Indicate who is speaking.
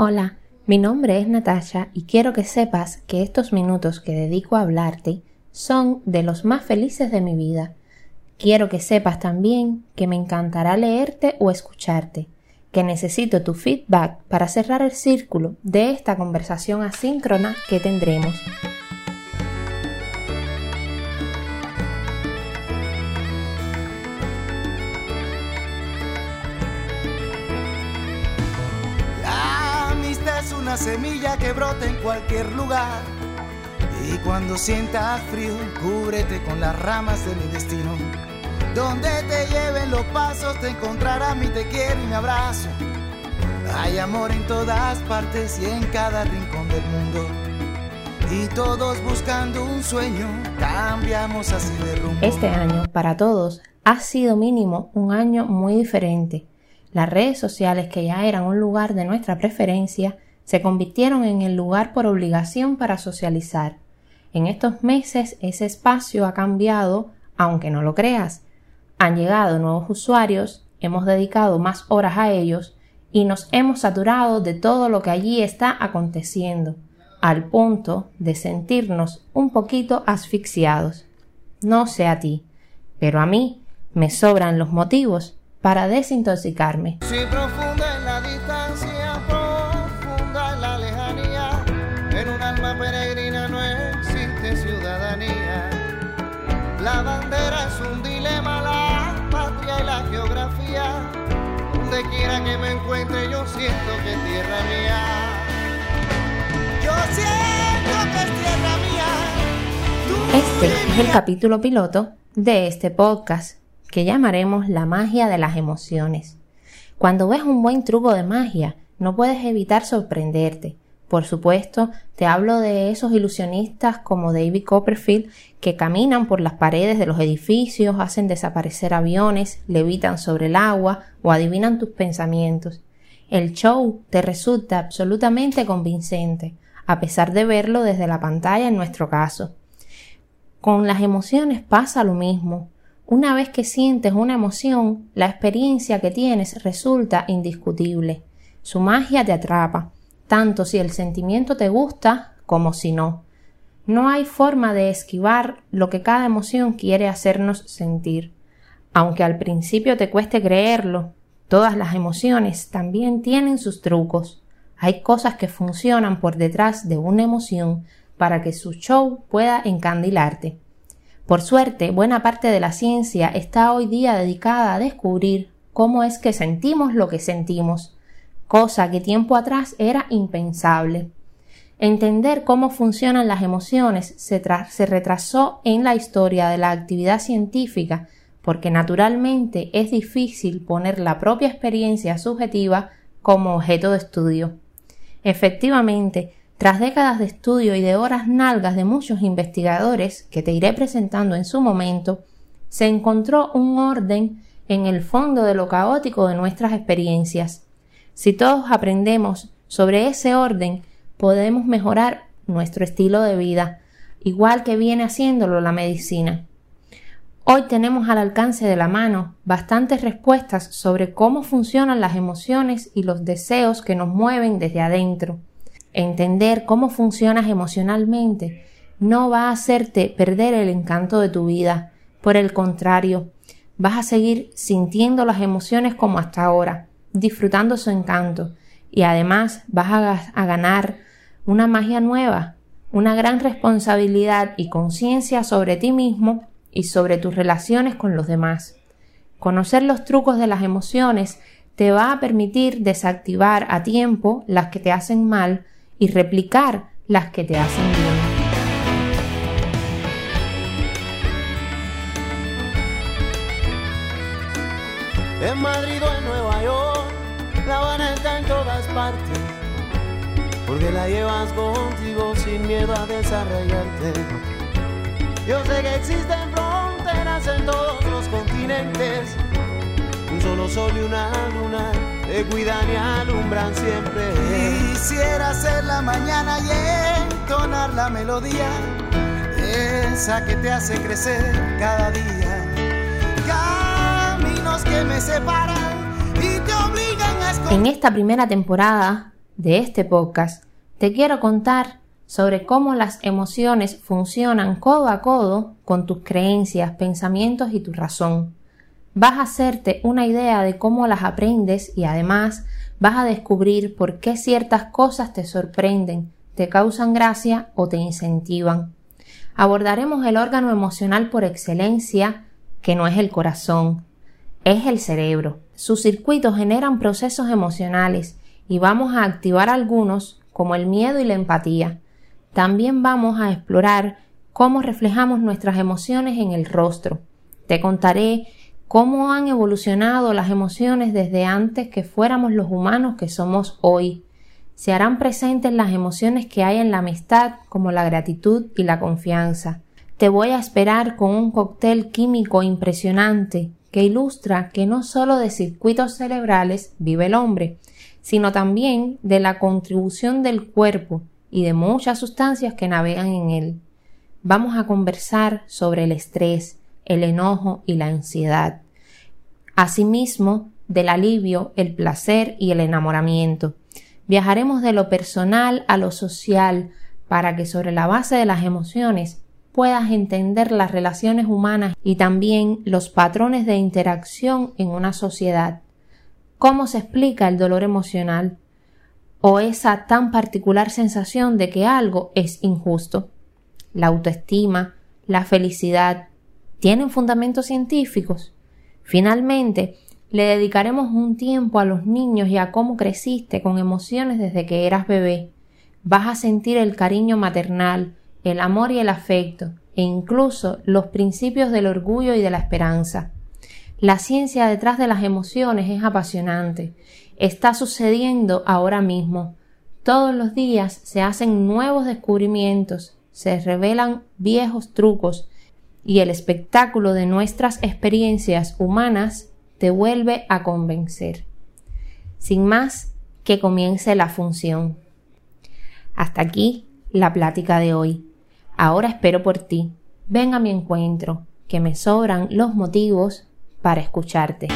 Speaker 1: Hola, mi nombre es Natasha y quiero que sepas que estos minutos que dedico a hablarte son de los más felices de mi vida. Quiero que sepas también que me encantará leerte o escucharte, que necesito tu feedback para cerrar el círculo de esta conversación asíncrona que tendremos.
Speaker 2: Una semilla que brota en cualquier lugar. Y cuando sientas frío, cúbrete con las ramas de mi destino. Donde te lleven los pasos, te encontrará mi te quiero y mi abrazo. Hay amor en todas partes y en cada rincón del mundo. Y todos buscando un sueño, cambiamos así de rumbo.
Speaker 1: Este año, para todos, ha sido mínimo un año muy diferente. Las redes sociales, que ya eran un lugar de nuestra preferencia, se convirtieron en el lugar por obligación para socializar. En estos meses ese espacio ha cambiado, aunque no lo creas. Han llegado nuevos usuarios, hemos dedicado más horas a ellos y nos hemos saturado de todo lo que allí está aconteciendo, al punto de sentirnos un poquito asfixiados. No sé a ti, pero a mí me sobran los motivos para desintoxicarme.
Speaker 2: Quiera que me encuentre, yo siento que es tierra mía. Yo siento que es tierra mía.
Speaker 1: Este es el capítulo piloto de este podcast que llamaremos La magia de las emociones. Cuando ves un buen truco de magia, no puedes evitar sorprenderte por supuesto, te hablo de esos ilusionistas como David Copperfield que caminan por las paredes de los edificios, hacen desaparecer aviones, levitan sobre el agua o adivinan tus pensamientos. El show te resulta absolutamente convincente, a pesar de verlo desde la pantalla en nuestro caso. Con las emociones pasa lo mismo. Una vez que sientes una emoción, la experiencia que tienes resulta indiscutible. Su magia te atrapa tanto si el sentimiento te gusta como si no. No hay forma de esquivar lo que cada emoción quiere hacernos sentir. Aunque al principio te cueste creerlo, todas las emociones también tienen sus trucos. Hay cosas que funcionan por detrás de una emoción para que su show pueda encandilarte. Por suerte, buena parte de la ciencia está hoy día dedicada a descubrir cómo es que sentimos lo que sentimos cosa que tiempo atrás era impensable. Entender cómo funcionan las emociones se, retrasó en la historia de la actividad científica porque naturalmente es difícil poner la propia experiencia subjetiva como objeto de estudio. Efectivamente, tras décadas de estudio y de horas nalgas de muchos investigadores que te iré presentando en su momento, se encontró un orden en el fondo de lo caótico de nuestras experiencias. Si todos aprendemos sobre ese orden, podemos mejorar nuestro estilo de vida, igual que viene haciéndolo la medicina. Hoy tenemos al alcance de la mano bastantes respuestas sobre cómo funcionan las emociones y los deseos que nos mueven desde adentro. Entender cómo funcionas emocionalmente no va a hacerte perder el encanto de tu vida. Por el contrario, vas a seguir sintiendo las emociones como hasta ahora disfrutando su encanto y además vas a, ganar una magia nueva, una gran responsabilidad y conciencia sobre ti mismo y sobre tus relaciones con los demás. Conocer los trucos de las emociones te va a permitir desactivar a tiempo las que te hacen mal y replicar las que te hacen bien.
Speaker 2: Porque la llevas contigo sin miedo a desarrollarte. Yo sé que existen fronteras en todos los continentes, un solo sol y una luna te cuidan y alumbran siempre. Quisiera ser la mañana y entonar la melodía, esa que te hace crecer cada día
Speaker 1: en esta primera temporada de este podcast, te quiero contar sobre cómo las emociones funcionan codo a codo con tus creencias, pensamientos y tu razón. Vas a hacerte una idea de cómo las aprendes y además vas a descubrir por qué ciertas cosas te sorprenden, te causan gracia o te incentivan. Abordaremos el órgano emocional por excelencia, que no es el corazón, es el cerebro. Sus circuitos generan procesos emocionales y vamos a activar algunos como el miedo y la empatía. También vamos a explorar cómo reflejamos nuestras emociones en el rostro. Te contaré cómo han evolucionado las emociones desde antes que fuéramos los humanos que somos hoy. Se harán presentes las emociones que hay en la amistad, como la gratitud y la confianza. Te voy a esperar con un cóctel químico impresionante que ilustra que no solo de circuitos cerebrales vive el hombre, sino también de la contribución del cuerpo y de muchas sustancias que navegan en él. Vamos a conversar sobre el estrés, el enojo y la ansiedad. Asimismo, del alivio, el placer y el enamoramiento. Viajaremos de lo personal a lo social para que sobre la base de las emociones puedas entender las relaciones humanas y también los patrones de interacción en una sociedad. ¿Cómo se explica el dolor emocional? o esa tan particular sensación de que algo es injusto. La autoestima, la felicidad, ¿tienen fundamentos científicos? Finalmente, le dedicaremos un tiempo a los niños y a cómo creciste con emociones desde que eras bebé. Vas a sentir el cariño maternal, el amor y el afecto, e incluso los principios del orgullo y de la esperanza. La ciencia detrás de las emociones es apasionante. Está sucediendo ahora mismo. Todos los días se hacen nuevos descubrimientos, se revelan viejos trucos y el espectáculo de nuestras experiencias humanas te vuelve a convencer. Sin más, que comience la función. Hasta aquí la plática de hoy. Ahora espero por ti. Ven a mi encuentro, que me sobran los motivos para escucharte.